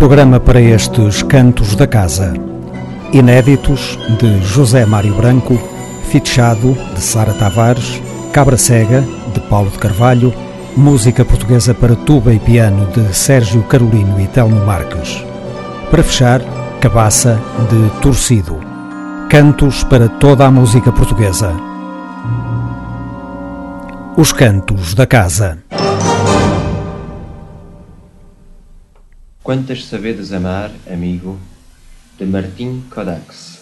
Programa para estes Cantos da Casa. Inéditos de José Mário Branco, Fitchado de Sara Tavares, Cabra Cega de Paulo de Carvalho, música portuguesa para tuba e piano de Sérgio Carolino e Telmo Marques. Para fechar, Cabaça de Torcido. Cantos para toda a música portuguesa. Os Cantos da Casa. Quantas sabedes amar, amigo, de Martim Codax.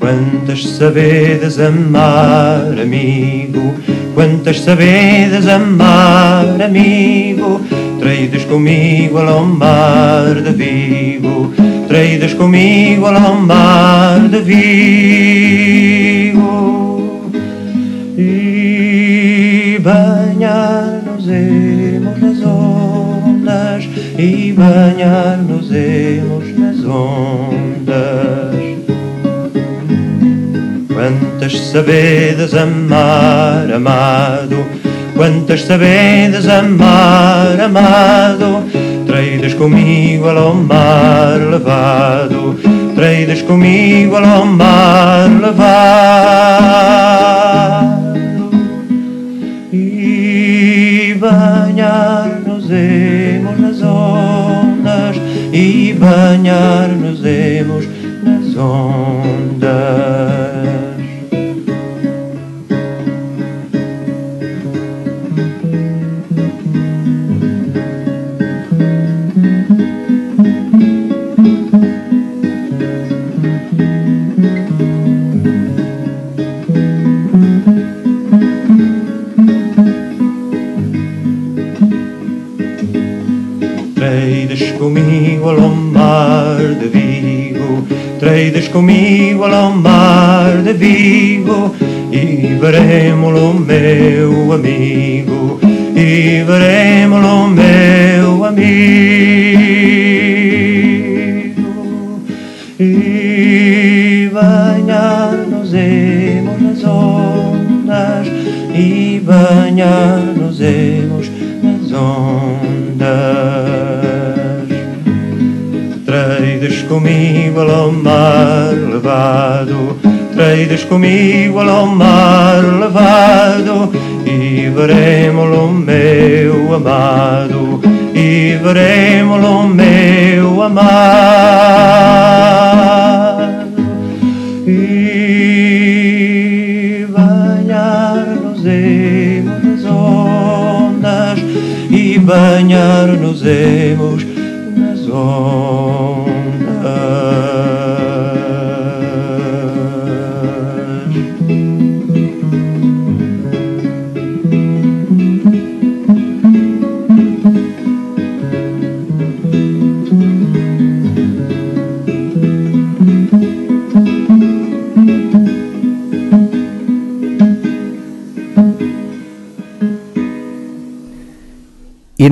Quantas sabedes amar, amigo, quantas sabedes amar, amigo, Treides comigo ao mar de Vigo, treides comigo ao mar de Vigo. E banhar-nos-emos nas ondas, e banhar-nos-emos nas ondas. Quantas sabedes amar, amado, Quantas sabedes amar, amado, treides comigo ao mar levado, treides comigo ao mar levado. E banhar-nos-emos nas ondas, e banhar-nos-emos nas ondas. Treides comigo ao mar de Vigo, e veremos o meu amigo, e veremos o meu amigo. E banhar-nos-emos nas ondas, e banhar-nos-emos nas ondas. Comigo ao mar levado, treides comigo ao mar levado, e veremos o meu amado, e veremos o meu amado. E banhar-nos-emos nas ondas, e banhar-nos-emos nas ondas.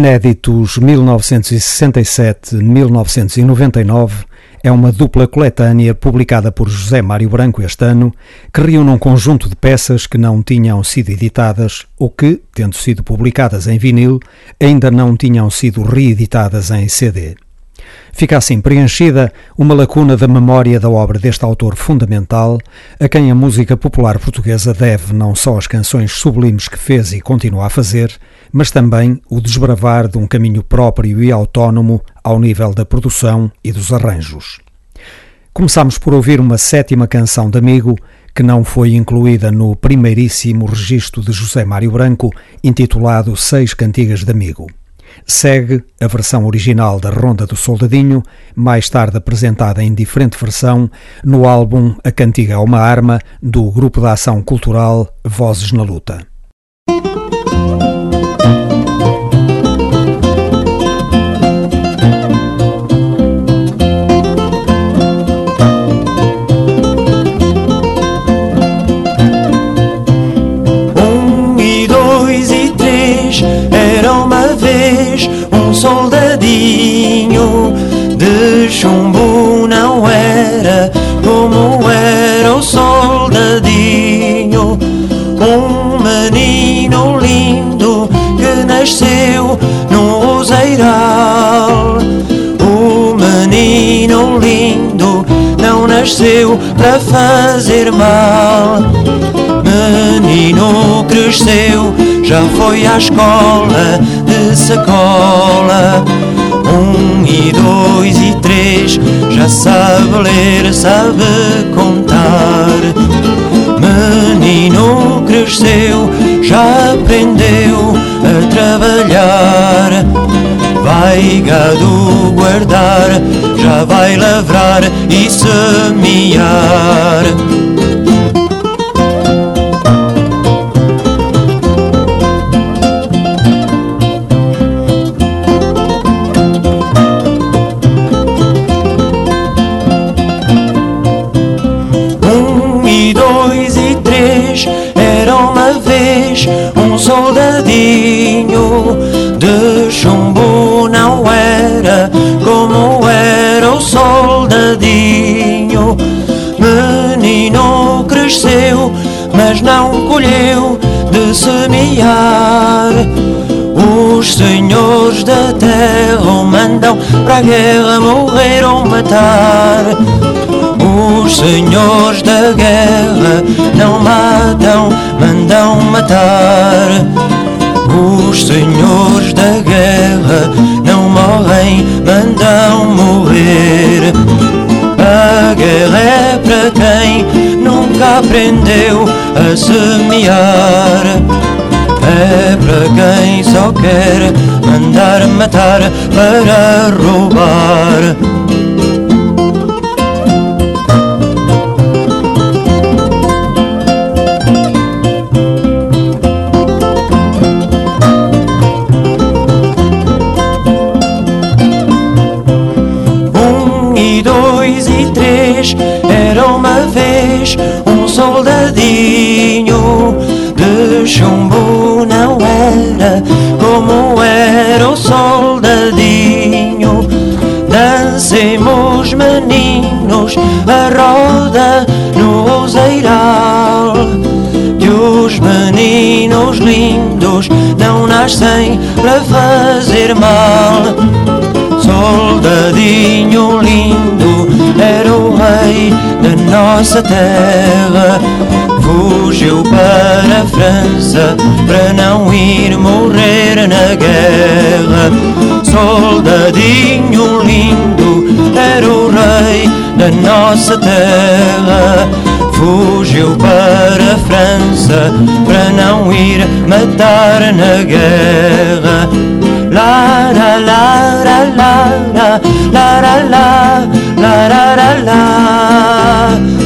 Inéditos 1967-1999 é uma dupla coletânea publicada por José Mário Branco este ano, que reúne um conjunto de peças que não tinham sido editadas ou que, tendo sido publicadas em vinil, ainda não tinham sido reeditadas em CD. Fica assim preenchida uma lacuna da memória da obra deste autor fundamental, a quem a música popular portuguesa deve não só as canções sublimes que fez e continua a fazer, mas também o desbravar de um caminho próprio e autónomo ao nível da produção e dos arranjos. Começamos por ouvir uma sétima canção de Amigo, que não foi incluída no primeiríssimo registro de José Mário Branco, intitulado Seis Cantigas de Amigo. Segue a versão original da Ronda do Soldadinho, mais tarde apresentada em diferente versão no álbum A Cantiga é uma Arma, do Grupo de Ação Cultural Vozes na Luta. Nasceu para fazer mal. Menino cresceu, já foi à escola de sacola. Um e dois e três, já sabe ler, sabe contar. Menino cresceu, já aprendeu a trabalhar. Vai gado guardar, já vai lavrar e semear. Cresceu, mas não colheu de semear. Os senhores da terra o mandam para a guerra morrer ou matar. Os senhores da guerra não matam, mandam matar. Os senhores da guerra não morrem, mandam morrer. A guerra é para quem nunca aprendeu a semear. É para quem só quer mandar matar para roubar. Três era uma vez um soldadinho de chumbo não era como era o soldadinho. Dancemos meninos a roda no roseiral que os meninos lindos não nascem para fazer mal. Soldadinho lindo nossa terra. Fugiu para a França para não ir morrer na guerra. Soldadinho lindo era o rei da nossa terra. Fugiu para a França para não ir matar na guerra. La la la la la la la la la la la la la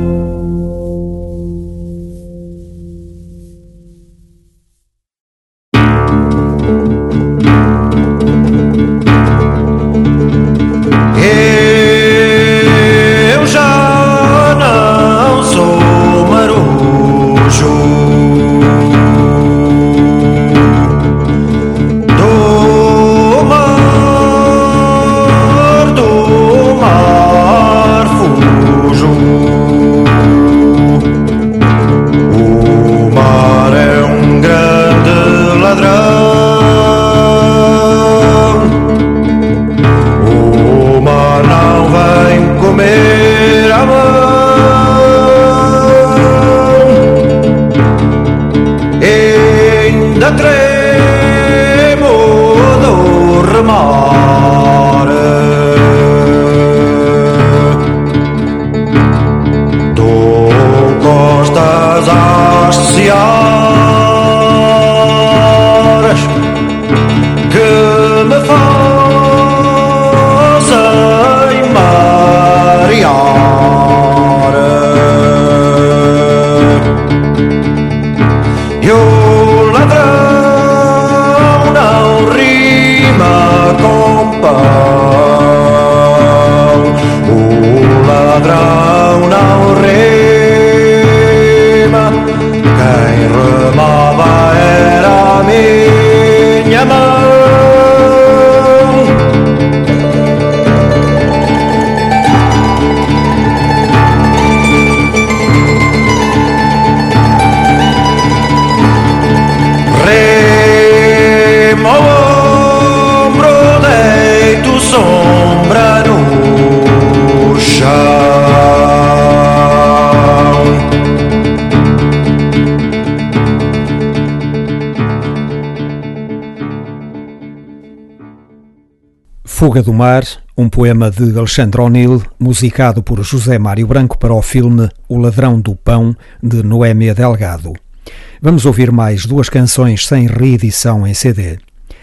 mij relaat. Fuga do Mar, um poema de Alexandre O'Neill, musicado por José Mário Branco para o filme O Ladrão do Pão, de Noémia Delgado. Vamos ouvir mais duas canções sem reedição em CD.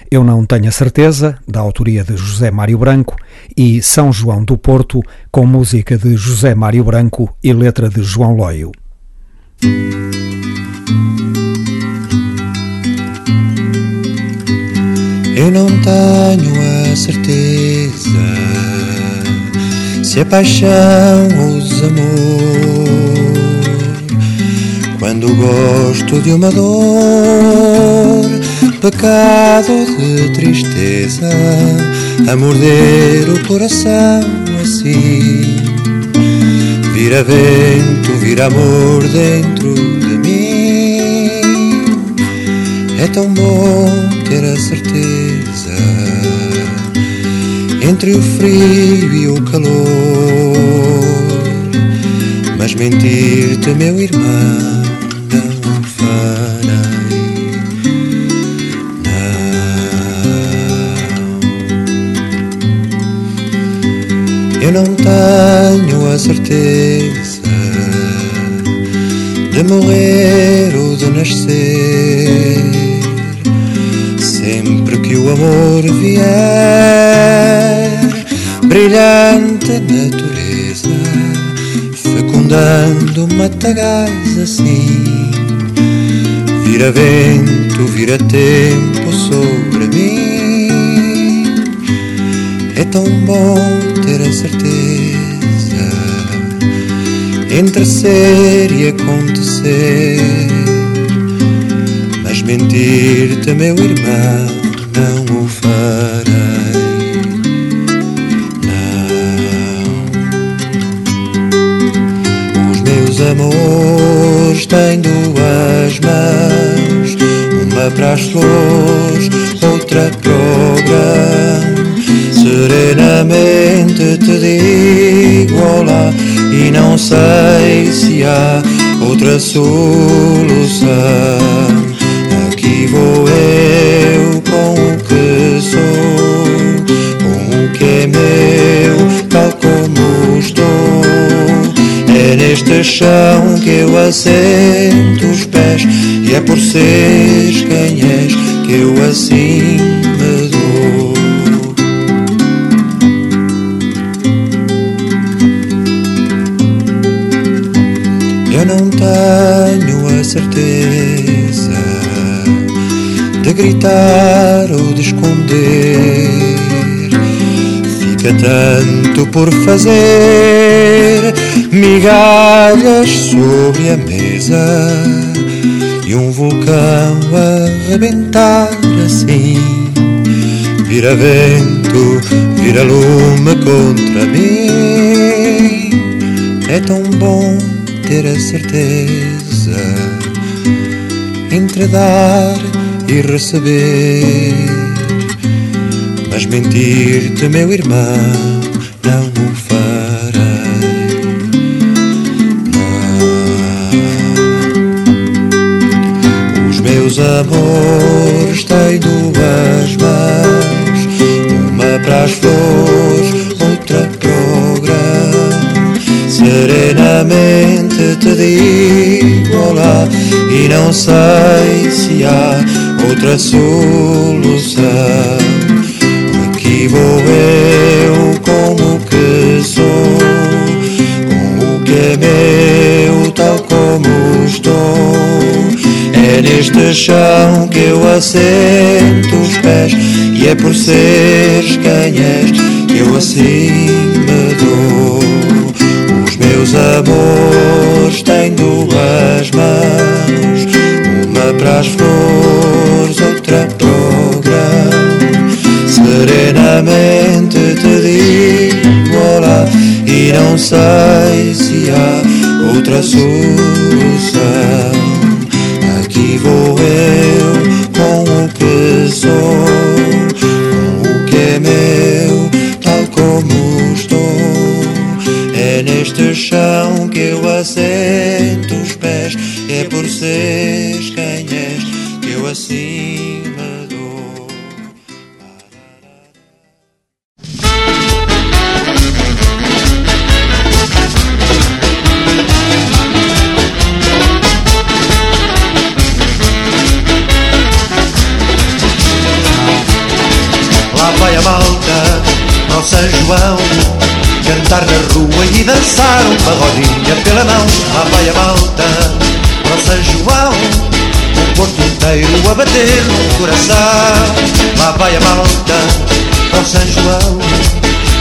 Eu Não Tenho a Certeza, da autoria de José Mário Branco, e São João do Porto, com música de José Mário Branco e letra de João Loio. Eu não tenho certeza se a paixão os amor. Quando gosto de uma dor, pecado de tristeza, a morder o coração assim. Vira vento, vira amor dentro de mim. É tão bom ter a certeza entre o frio e o calor. Mas mentir-te, meu irmão, não farei. Não. Eu não tenho a certeza de morrer ou de nascer sempre que o amor vier, brilhante natureza, fecundando matagais assim, vira vento, vira tempo sobre mim. É tão bom ter a certeza entre ser e acontecer mentir-te, meu irmão, não o farei. Não. Os meus amores têm duas mãos, uma para as flores, outra para o grão. Serenamente te digo olá e não sei se há outra solução vou eu com o que sou, com o que é meu, tal como estou. É neste chão que eu assento os pés, e é por seres quem és que eu assim gritar ou de esconder. Fica tanto por fazer, migalhas sobre a mesa e um vulcão a rebentar assim. Vira vento, vira lume contra mim. É tão bom ter a certeza entre dar e receber. Mas mentir-te, meu irmão, não o farei. Não. Os meus amores têm duas mãos, uma para as flores, outra para o grão. Serenamente te digo olá e não sei se há outra solução. Aqui vou eu com o que sou, com o que é meu, tal como estou. É neste chão que eu assento os pés, e é por seres quem és que eu assim me dou. Os meus amores têm duas mãos, para as flores serenamente te digo olá e não sei se há outra solução. Salvador. Lá vai a malta, nossa João, cantar na rua e dançar uma rodinha pela mão. Lá vai a malta, nossa João Porto inteiro a bater no coração. Lá vai a malta para São João.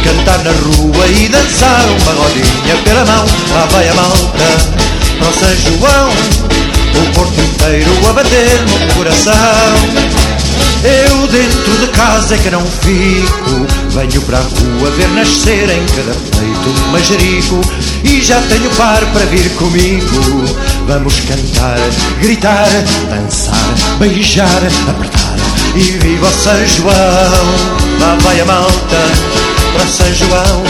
Cantar na rua e dançar uma rodinha pela mão. Lá vai a malta para São João. O Porto inteiro a bater no coração. Eu dentro de casa é que não fico. Venho para a rua ver nascer em cada peito um majerico E já tenho par para vir comigo Vamos cantar, gritar, dançar, beijar, apertar. E viva São João Lá vai a malta para São João.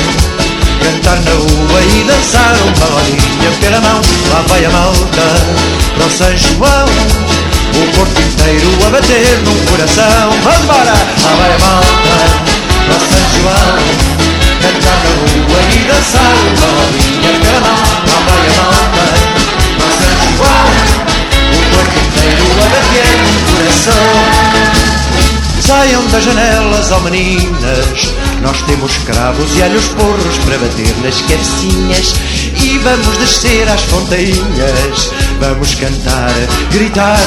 Cantar na rua e dançar uma rodinha pela mão. Lá vai a malta para São João. O corpo inteiro a bater num coração. Vamos embora! Lá vai a malta para São João. Cantar na rua e dançar uma rodinha pela mão. Lá vai a malta coração. Saiam das janelas, ó meninas. Nós temos cravos e alhos porros Para bater nas cabecinhas. E vamos descer às fontainhas Vamos cantar, gritar,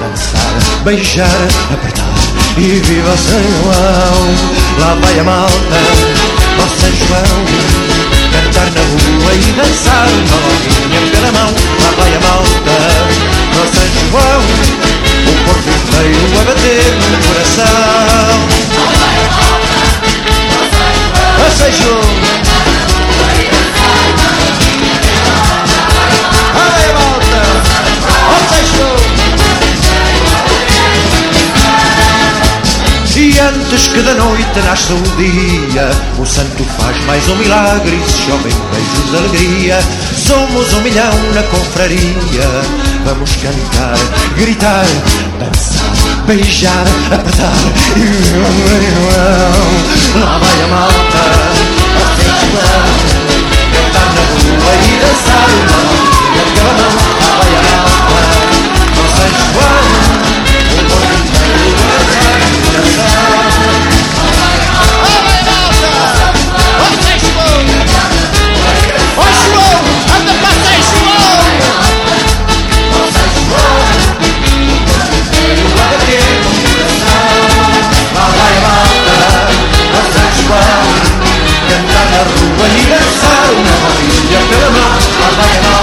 dançar Beijar, apertar. E viva São João. Lá vai a malta, ó São João. Cantar na rua e dançar Uma rodinha pela mão. Lá vai a malta, ó São João o corpo inteiro a bater no coração. Passeio. Ai, volta. Passeio. E antes que da noite nasça o dia O santo faz mais um milagre E se chovem beijos de alegria Somos um milhão na confraria Vamos cantar, gritar, dançar, beijar, apertar E lá vai a malta A festival Cantar na rua e dançar Aquela mão, lá vai a Cantar na rua e dançar uma rodilha pela mão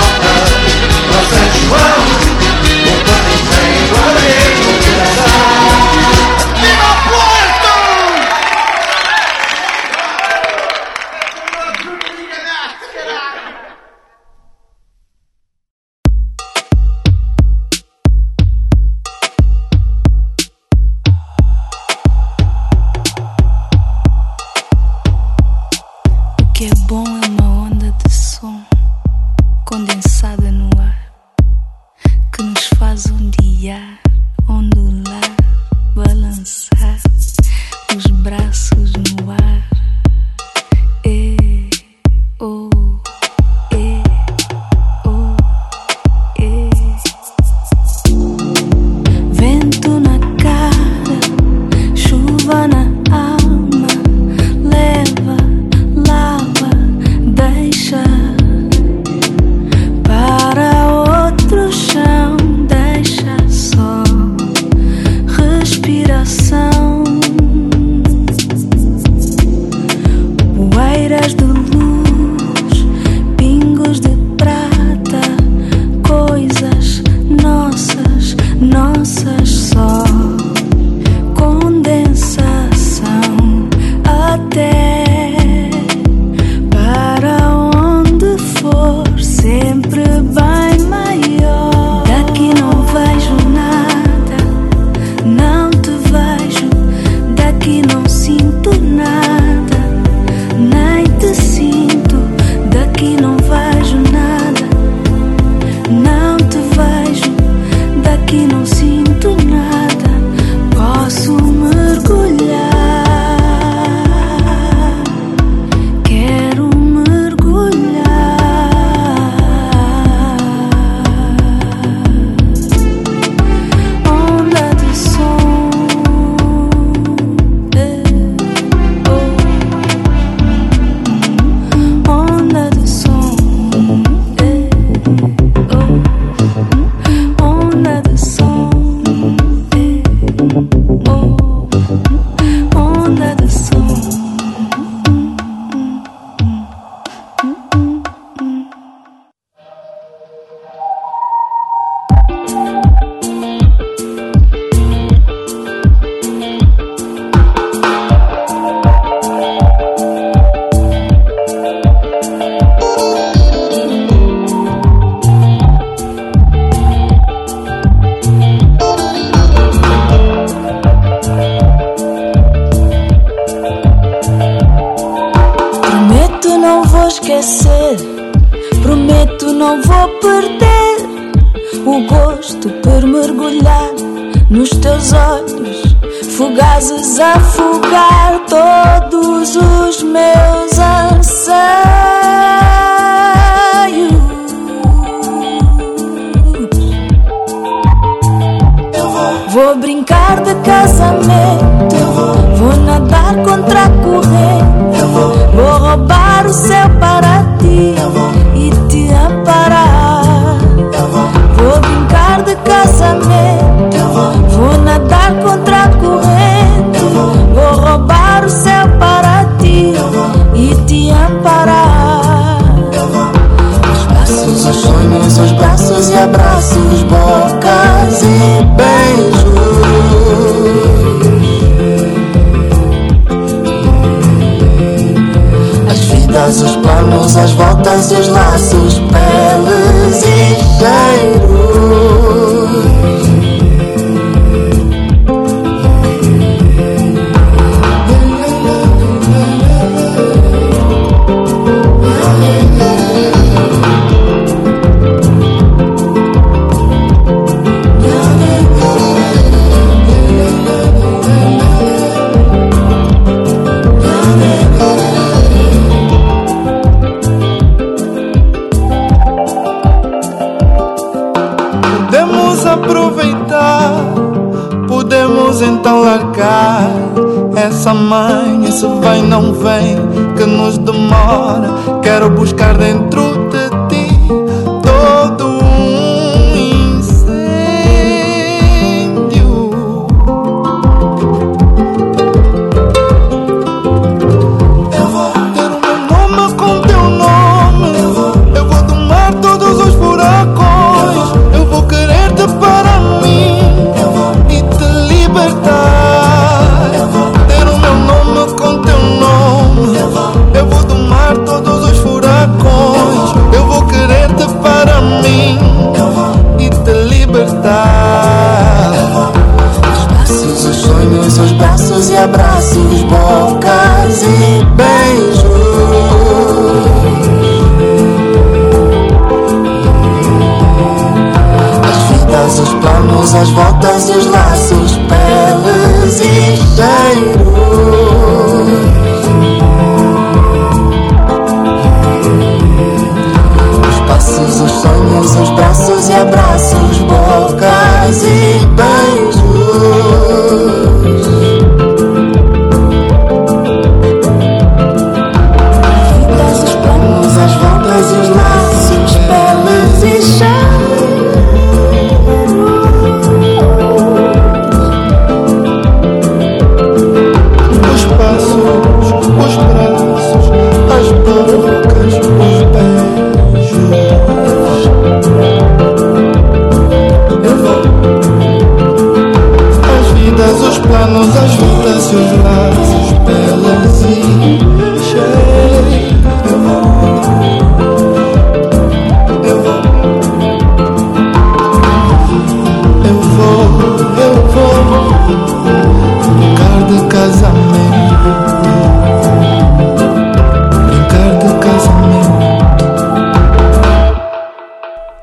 essa mãe, esse vem não vem, que nos demora. Quero buscar dentro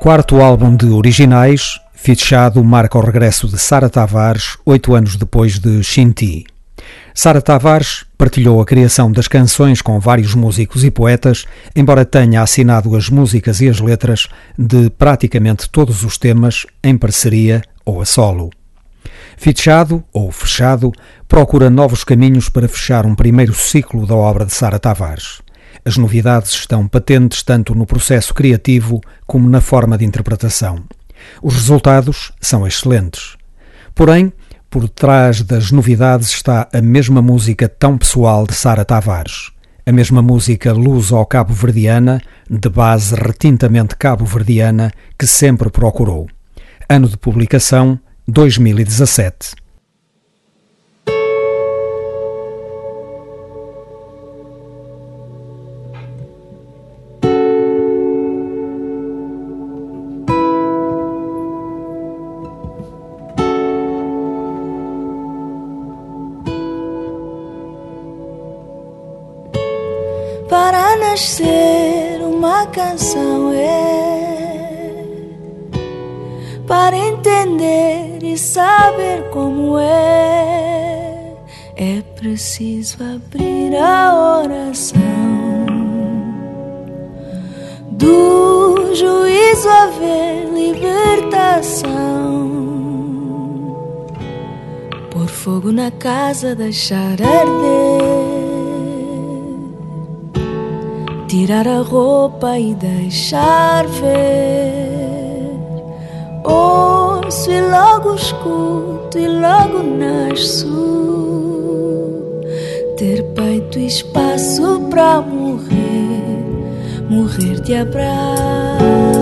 quarto álbum de originais, Fichado marca o regresso de Sara Tavares, oito anos depois de Shinti. Sara Tavares partilhou a criação das canções com vários músicos e poetas, embora tenha assinado as músicas e as letras de praticamente todos os temas em parceria ou a solo. Fichado, ou Fechado, procura novos caminhos para fechar um primeiro ciclo da obra de Sara Tavares. As novidades estão patentes tanto no processo criativo como na forma de interpretação. Os resultados são excelentes. Porém, por trás das novidades está a mesma música tão pessoal de Sara Tavares. A mesma música luso-cabo-verdiana, de base retintamente cabo-verdiana, que sempre procurou. Ano de publicação 2017. Preciso abrir a oração do juízo haver libertação. Por fogo na casa, deixar arder. Tirar a roupa e deixar ver. Ouço e logo escuto e logo nasço. Ter peito e espaço para morrer, morrer de abraço.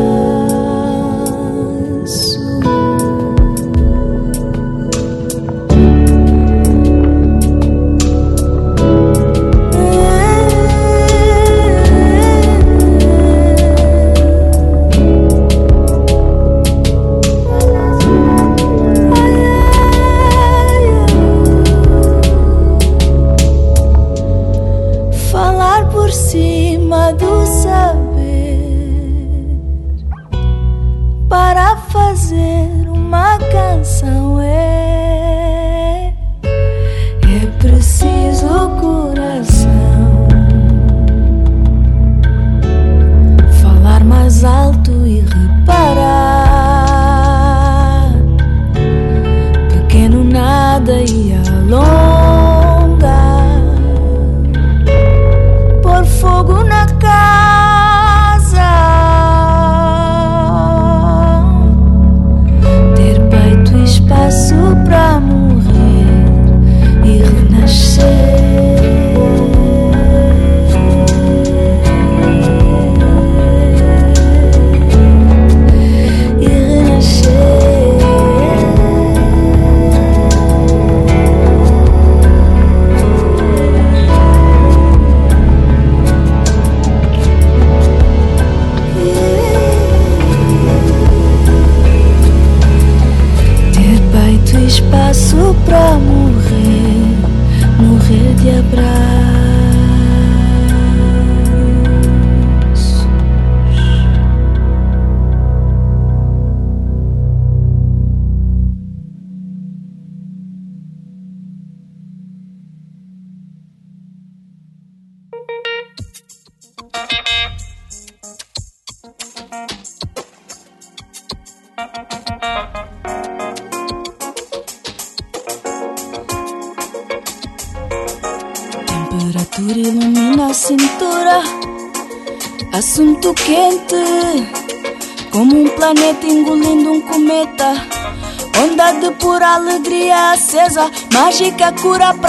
Cura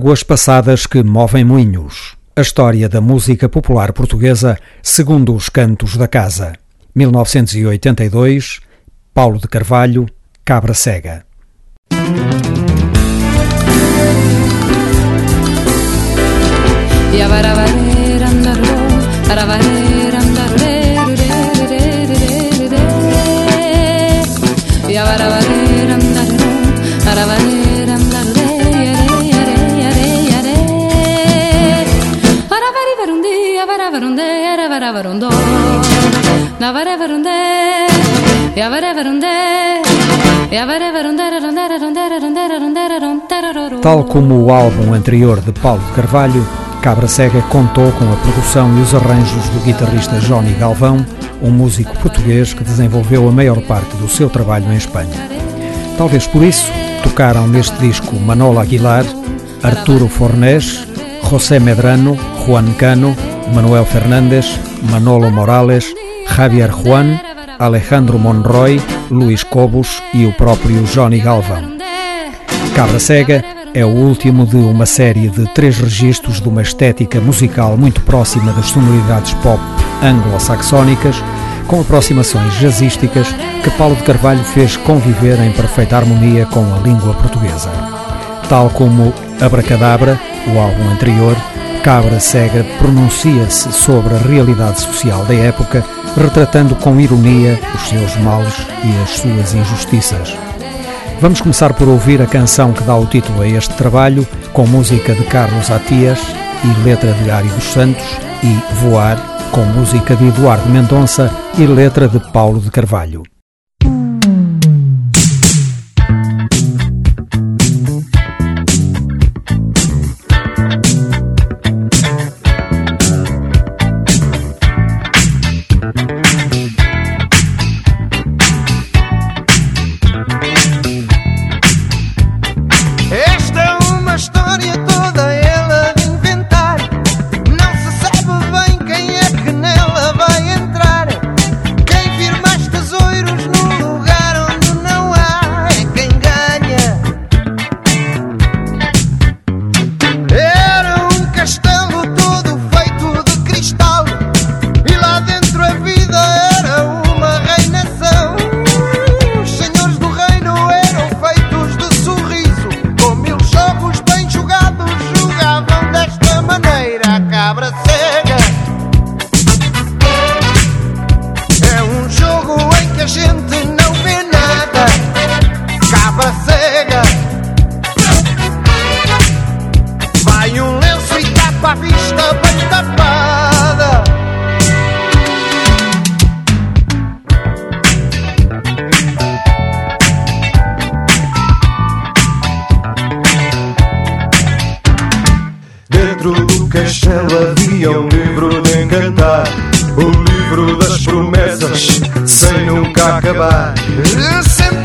Águas passadas que movem moinhos. A história da música popular portuguesa segundo os cantos da casa. 1982, Paulo de Carvalho, Cabra Cega. Tal como o álbum anterior de Paulo Carvalho, Cabra Cega contou com a produção e os arranjos do guitarrista Johnny Galvão, um músico português que desenvolveu a maior parte do seu trabalho em Espanha. Talvez por isso tocaram neste disco Manolo Aguilar, Arturo Fornés, José Medrano, Juan Cano, Manuel Fernandes, Manolo Morales, Javier Juan, Alejandro Monroy, Luís Cobos e o próprio Johnny Galvão. Cabra Cega é o último de uma série de três registros de uma estética musical muito próxima das sonoridades pop anglo-saxónicas, com aproximações jazzísticas que Paulo de Carvalho fez conviver em perfeita harmonia com a língua portuguesa. Tal como Abracadabra, o álbum anterior, Cabra Cega pronuncia-se sobre a realidade social da época, retratando com ironia os seus males e as suas injustiças. Vamos começar por ouvir a canção que dá o título a este trabalho, com música de Carlos Atias e letra de Ari dos Santos, e Voar, com música de Eduardo Mendonça e letra de Paulo de Carvalho. encantar o livro das promessas sem nunca acabar. Sempre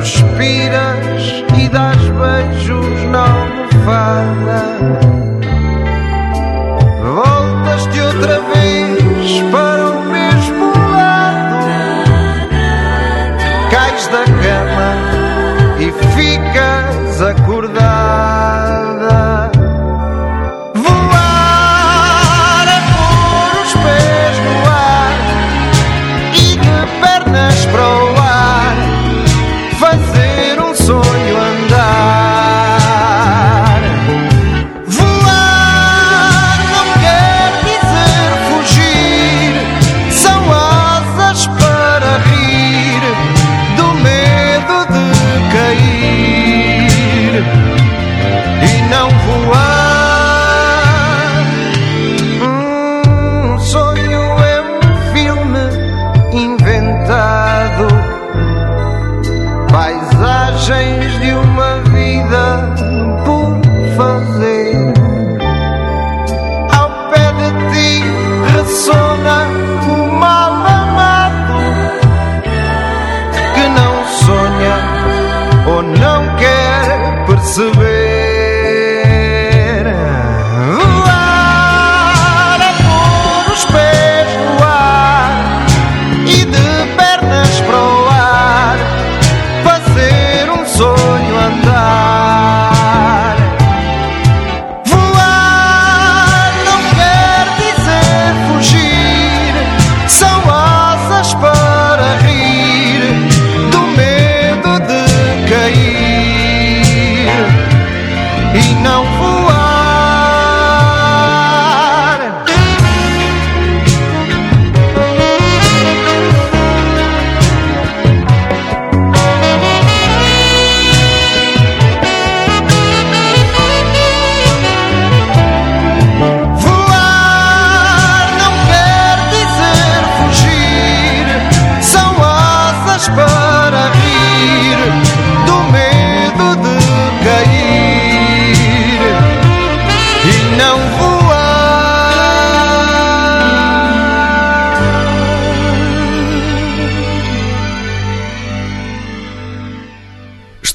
suspiras e dás beijos na almofada. Voltas-te outra vez para o mesmo lado, cais da cama e ficas acordada.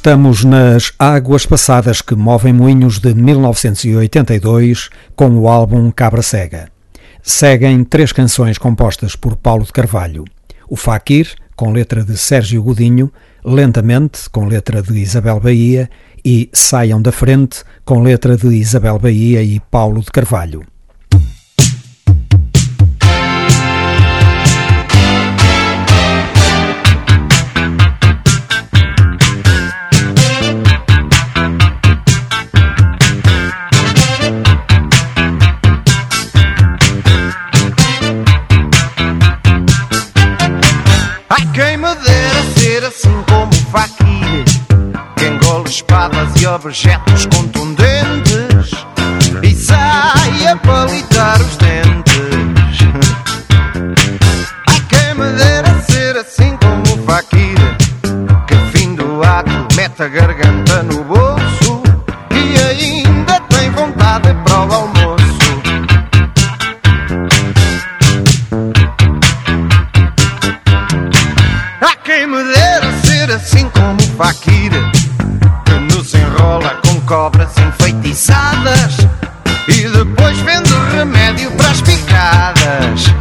Estamos nas Águas Passadas que movem moinhos de 1982 com o álbum Cabra Cega. Seguem três canções compostas por Paulo de Carvalho. O Faquir, com letra de Sérgio Godinho, Lentamente, com letra de Isabel Bahia, e Saiam da Frente, com letra de Isabel Bahia e Paulo de Carvalho. Que engole espadas e objetos contundentes E sai a palitar os dentes. Ai, quem me dera ser assim como o Fakir Que fim do ato mete a garganta no Fakir Que nos enrola com cobras enfeitiçadas E depois vende remédio para as picadas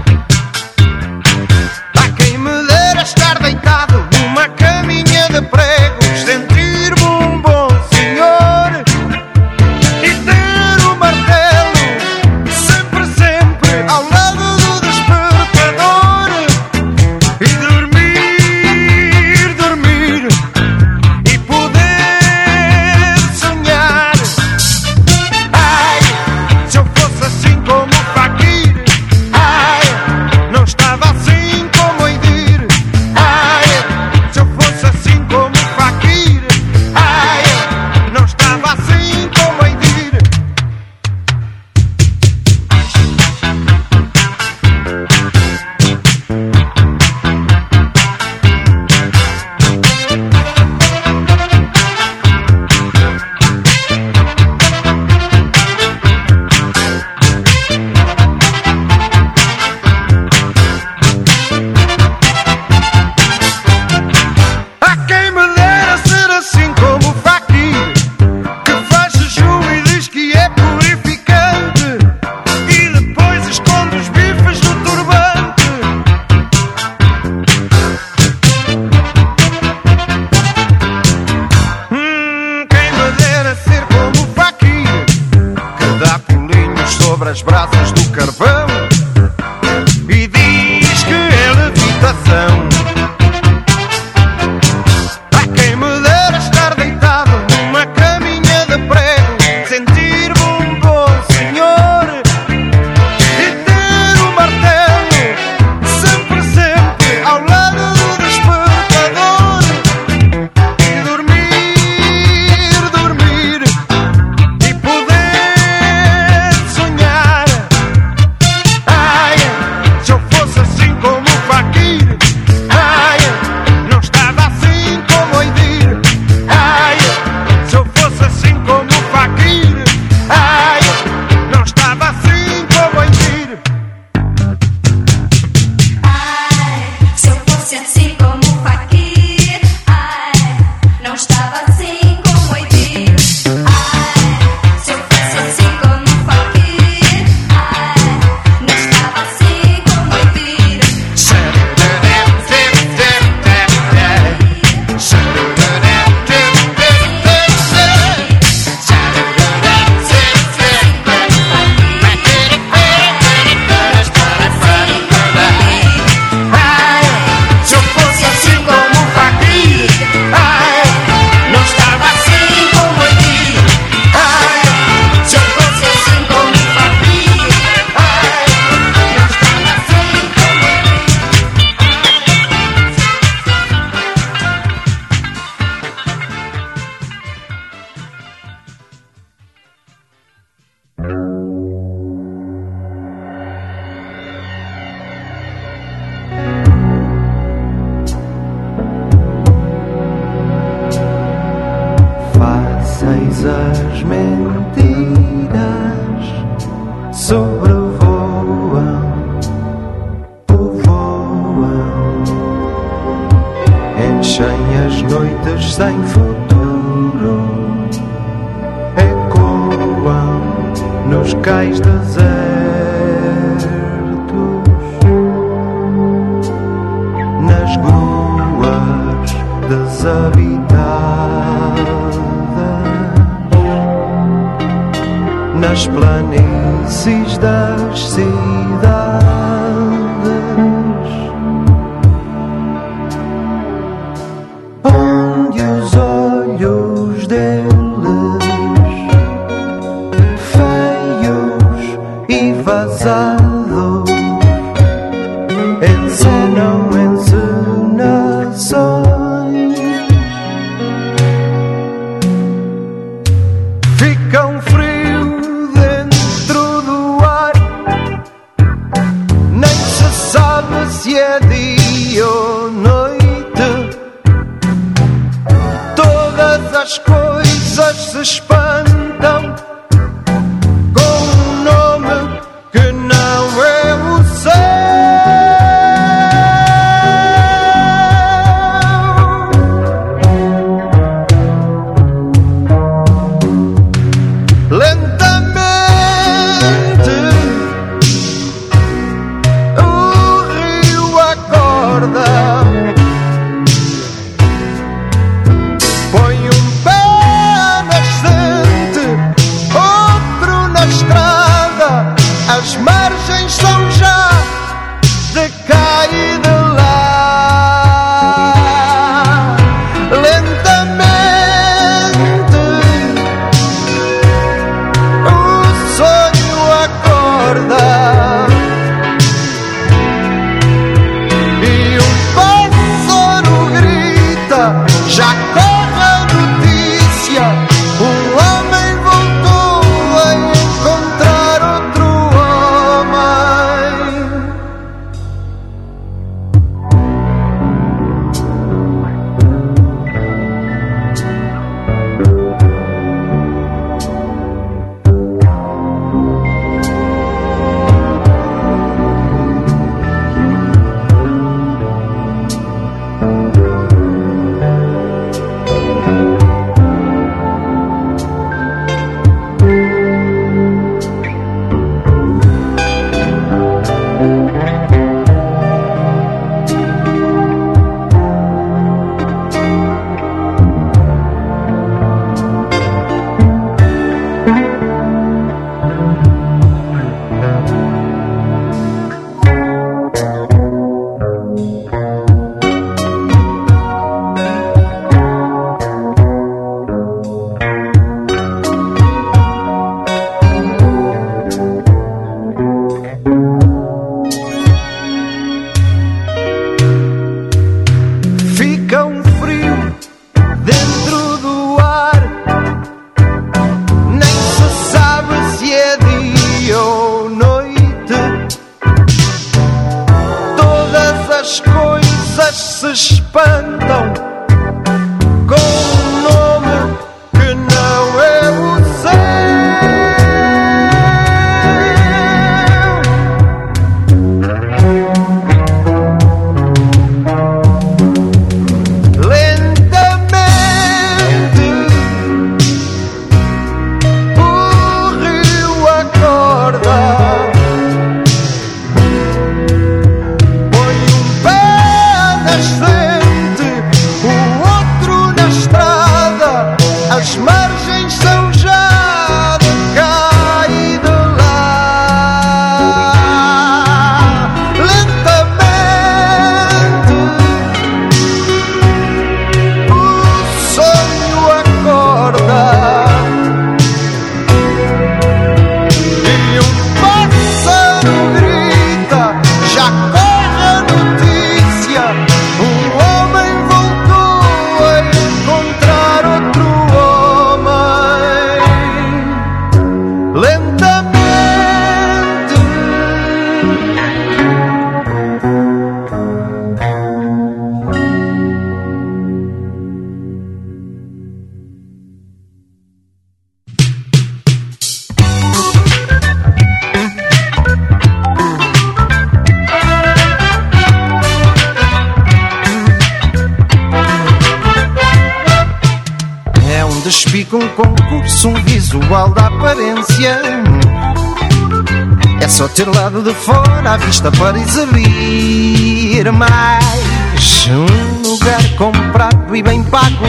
ter lado de fora a vista para exibir mais um lugar comprado e bem pago,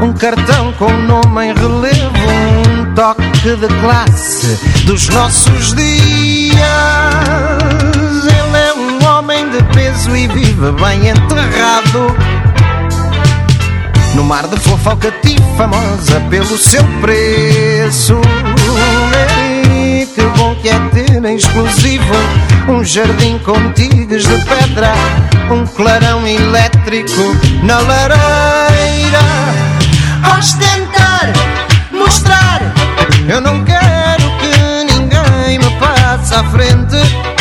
um cartão com nome em relevo, um toque de classe dos nossos dias. Ele é um homem de peso e vive bem enterrado. No mar de fofa alcatif, famosa pelo seu preço. Ei, que bom que é ter em exclusivo um jardim com tigres de pedra, um clarão elétrico na lareira. Ostentar, mostrar, eu não quero que ninguém me passe à frente.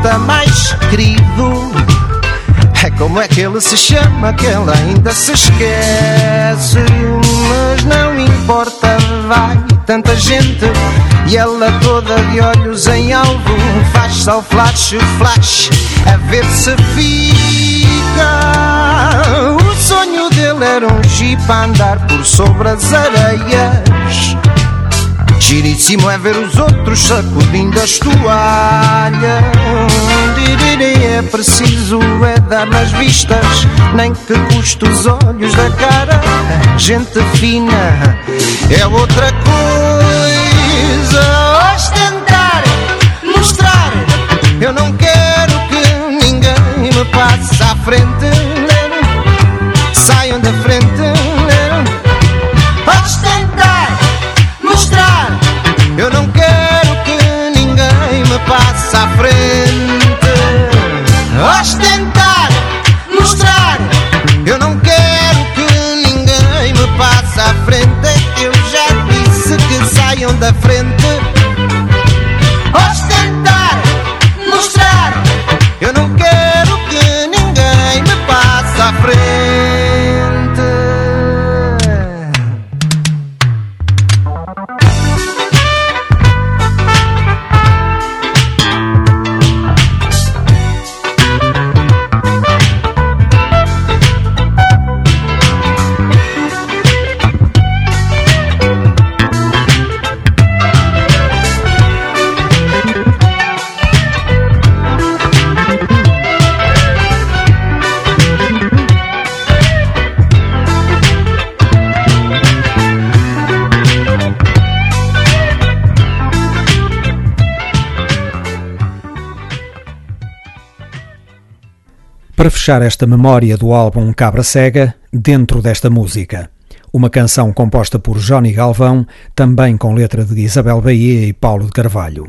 Artista mais querido. É como é que ele se chama, que ele ainda se esquece. Mas não importa, vai tanta gente. E ela toda de olhos em alvo faz só flash, flash, a ver se fica. O sonho dele era um jeep a andar por sobre as areias. Giríssimo é ver os outros sacudindo as toalhas. É preciso é dar nas vistas, nem que custe os olhos da cara. Gente fina é outra coisa. Ostentar, mostrar. Eu não quero que ninguém me passe à frente. Saiam da frente. Para fechar esta memória do álbum Cabra Cega, dentro desta música. Uma canção composta por Johnny Galvão, também com letra de Isabel Bahia e Paulo de Carvalho.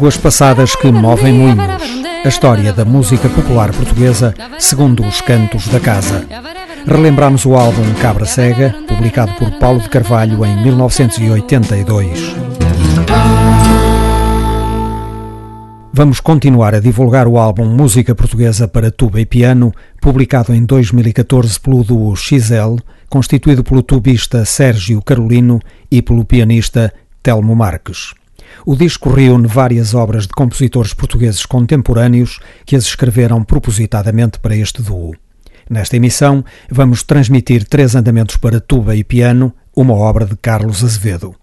Águas passadas que movem moinhos. A história da música popular portuguesa segundo os cantos da casa. Relembramos o álbum Cabra Cega, publicado por Paulo de Carvalho em 1982. Vamos continuar a divulgar o álbum Música Portuguesa para Tuba e Piano, publicado em 2014 pelo duo XL, constituído pelo tubista Sérgio Carolino e pelo pianista Telmo Marques. O disco reúne várias obras de compositores portugueses contemporâneos que as escreveram propositadamente para este duo. Nesta emissão, vamos transmitir três andamentos para tuba e piano, uma obra de Carlos Azevedo.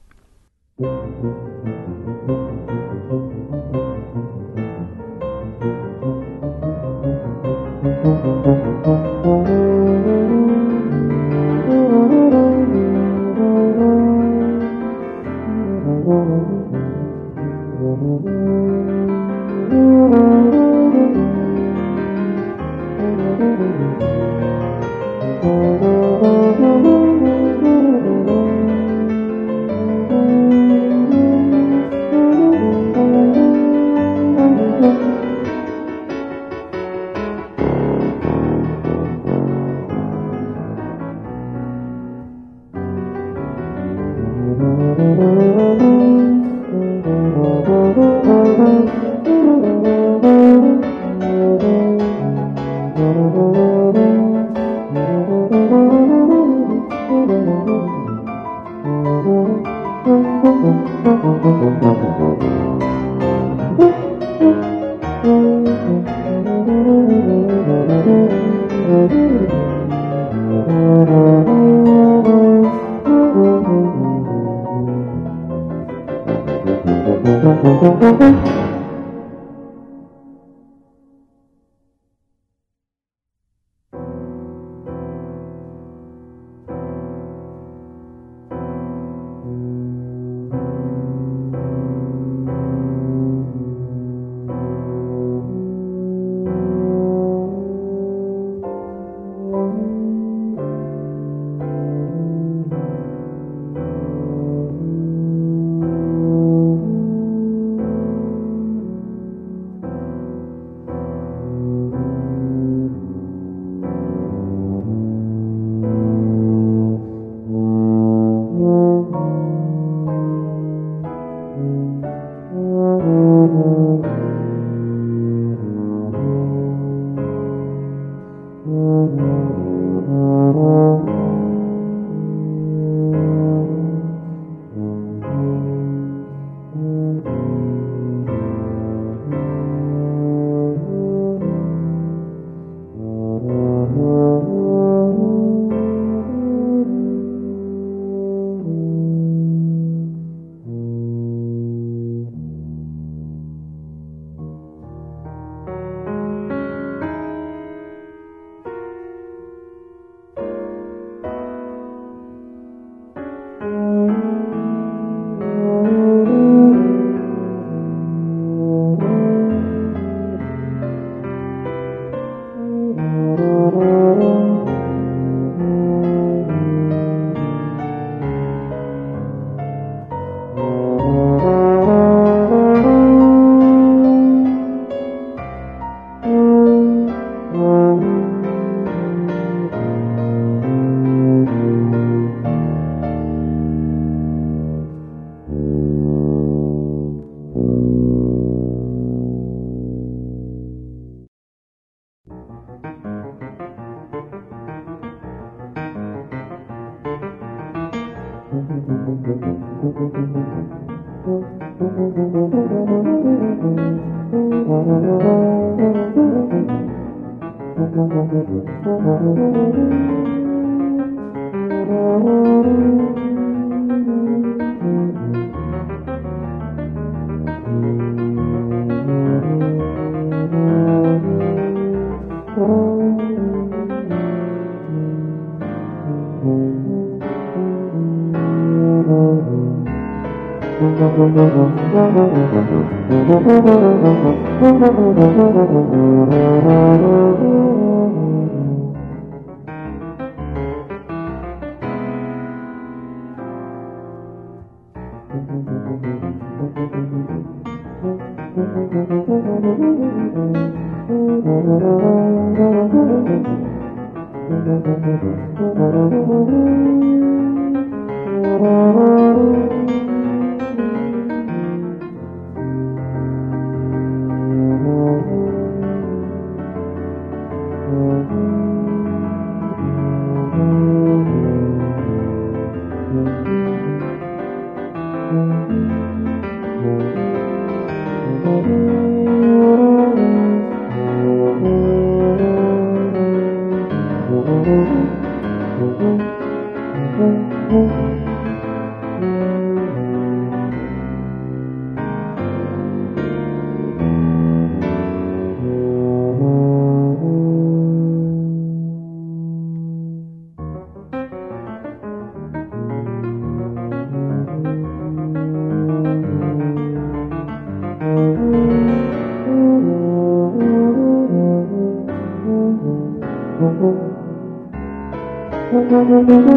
Thank.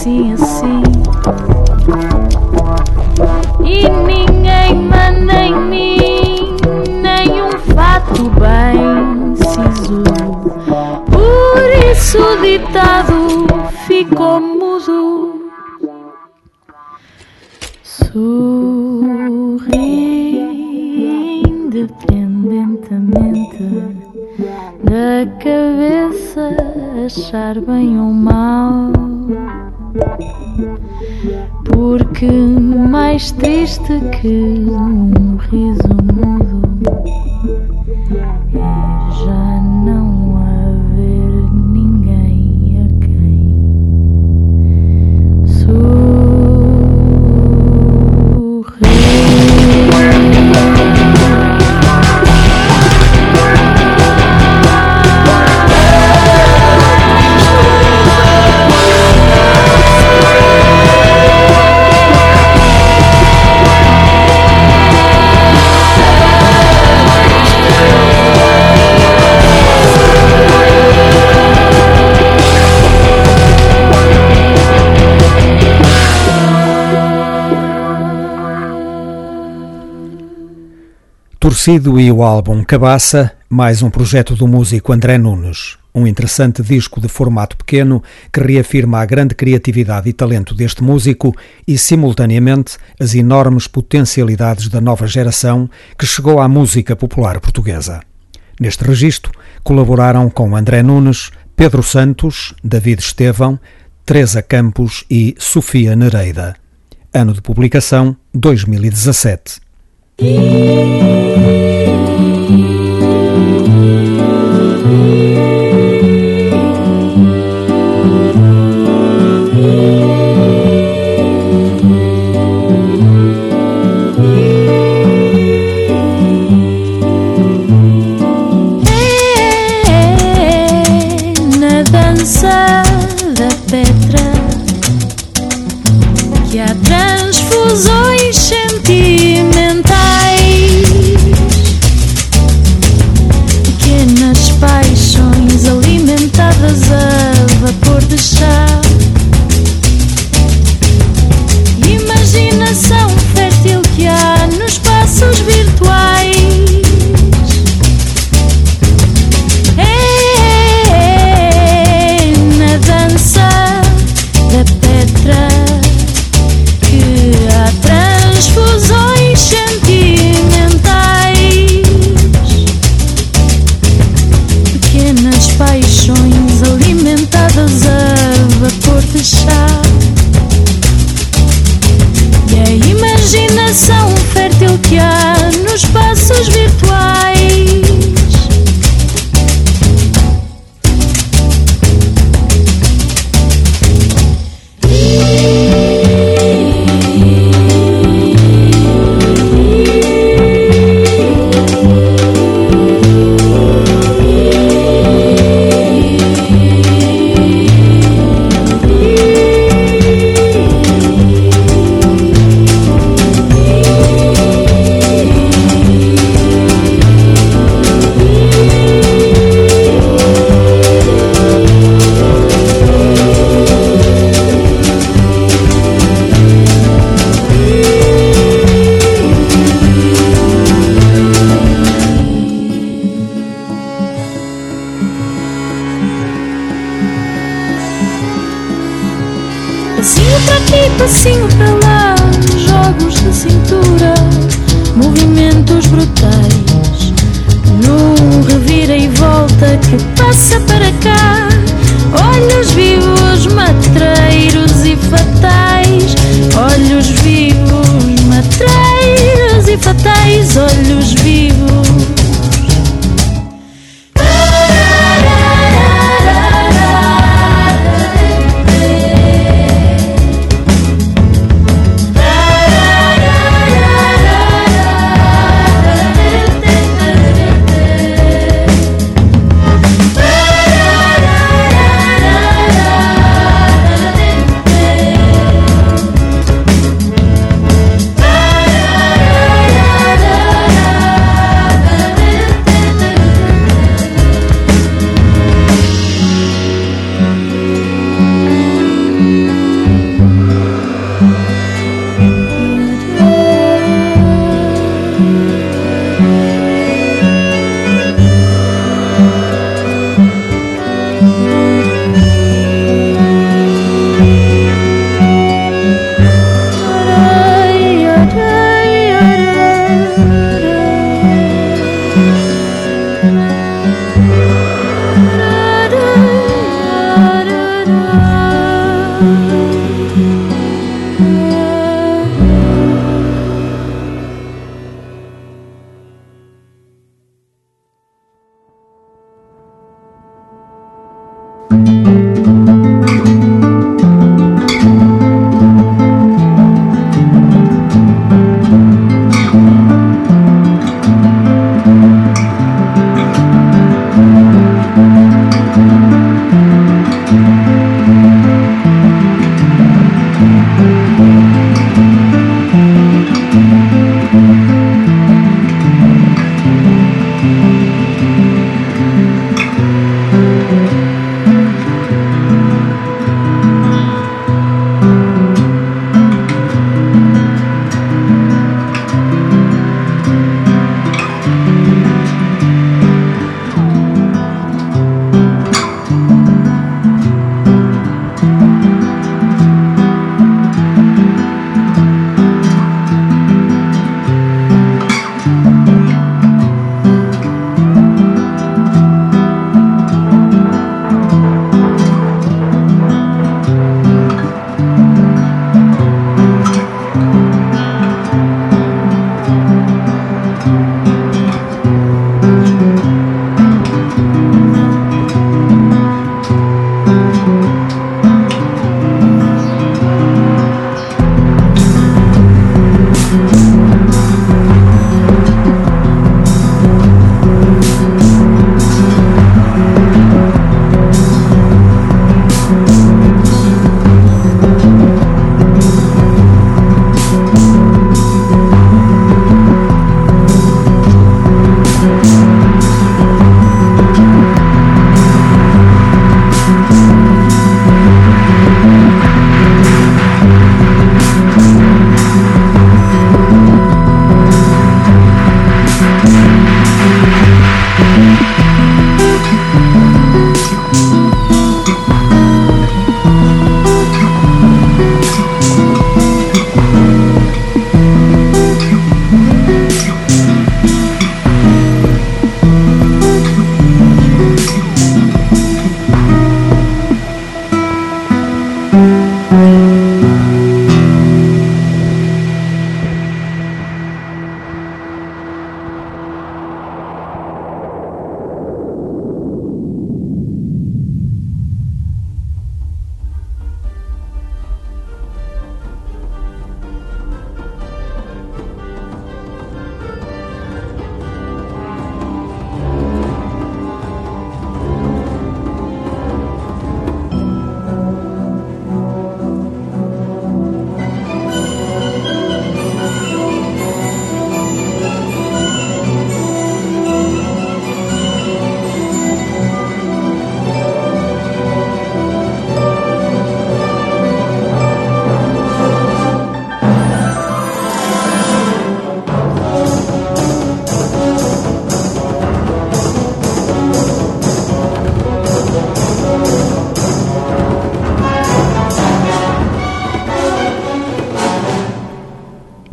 Assim assim. E ninguém manda em mim nem um fato bem sisudo. Por isso o ditado ficou mudo. Sorri independentemente da cabeça achar bem ou mal. Porque mais triste que um riso mudo Torcido e o álbum Cabaça, mais um projeto do músico André Nunes. Um interessante disco de formato pequeno que reafirma a grande criatividade e talento deste músico e, simultaneamente, as enormes potencialidades da nova geração que chegou à música popular portuguesa. Neste registro colaboraram com André Nunes, Pedro Santos, David Estevão, Teresa Campos e Sofia Nereida. Ano de publicação 2017. É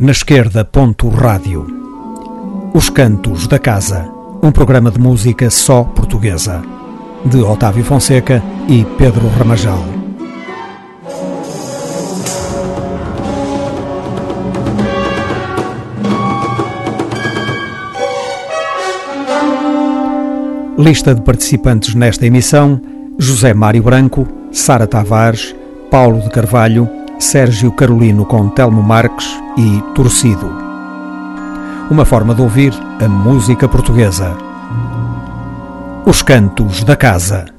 Na esquerda, ponto rádio. Os Cantos da Casa, um programa de música só portuguesa, de Otávio Fonseca e Pedro Ramajal. Lista de participantes nesta emissão: José Mário Branco, Sara Tavares, Paulo de Carvalho, Sérgio Carolino com Telmo Marques e Torcido. Uma forma de ouvir a música portuguesa. Os Cantos da Casa.